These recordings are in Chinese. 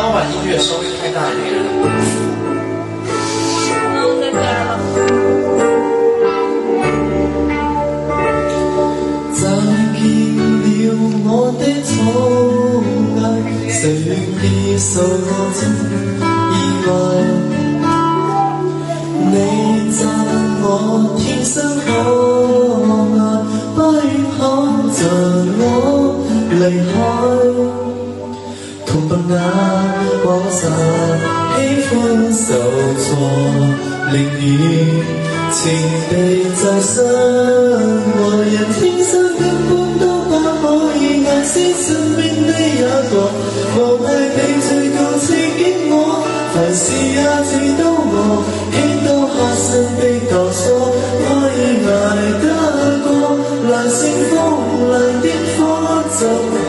当我把音乐稍微开大一点。再了。见了我的错爱，谁愿接受我意外？你赞我天生可爱，不肯让我离开。同笨蛋玩耍，喜欢受挫，宁愿情被再伤。我人天生一般都不可以，爱知身边的一多，无奈你最够刺激我，凡事也知道我，听到下心的教诉，我已捱得过，难胜风浪的花。就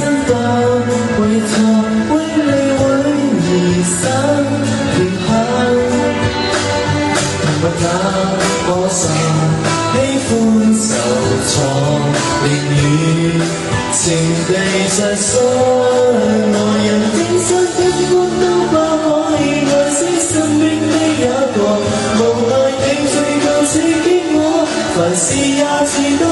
真不會錯，會理會而生缺憾。不打我愁，喜歡受創，連雨情地再傷。外人天生一般都不可以愛惜身邊的一個，無奈竟最救自己我，凡事也自得。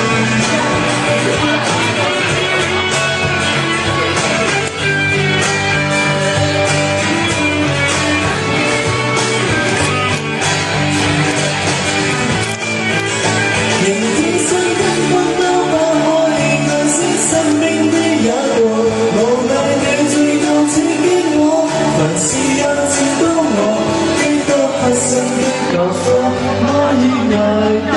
我已捱得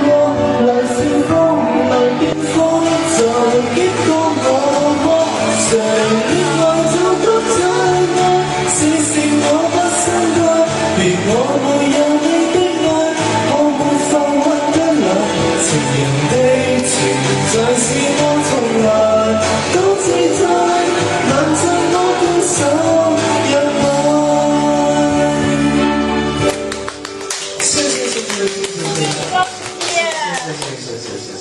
过，难成功，难变方，才见到我吗？谁爱，到多真爱，只是我不想太。若我没有你的爱，我没法不依赖。情人的存在是多从来。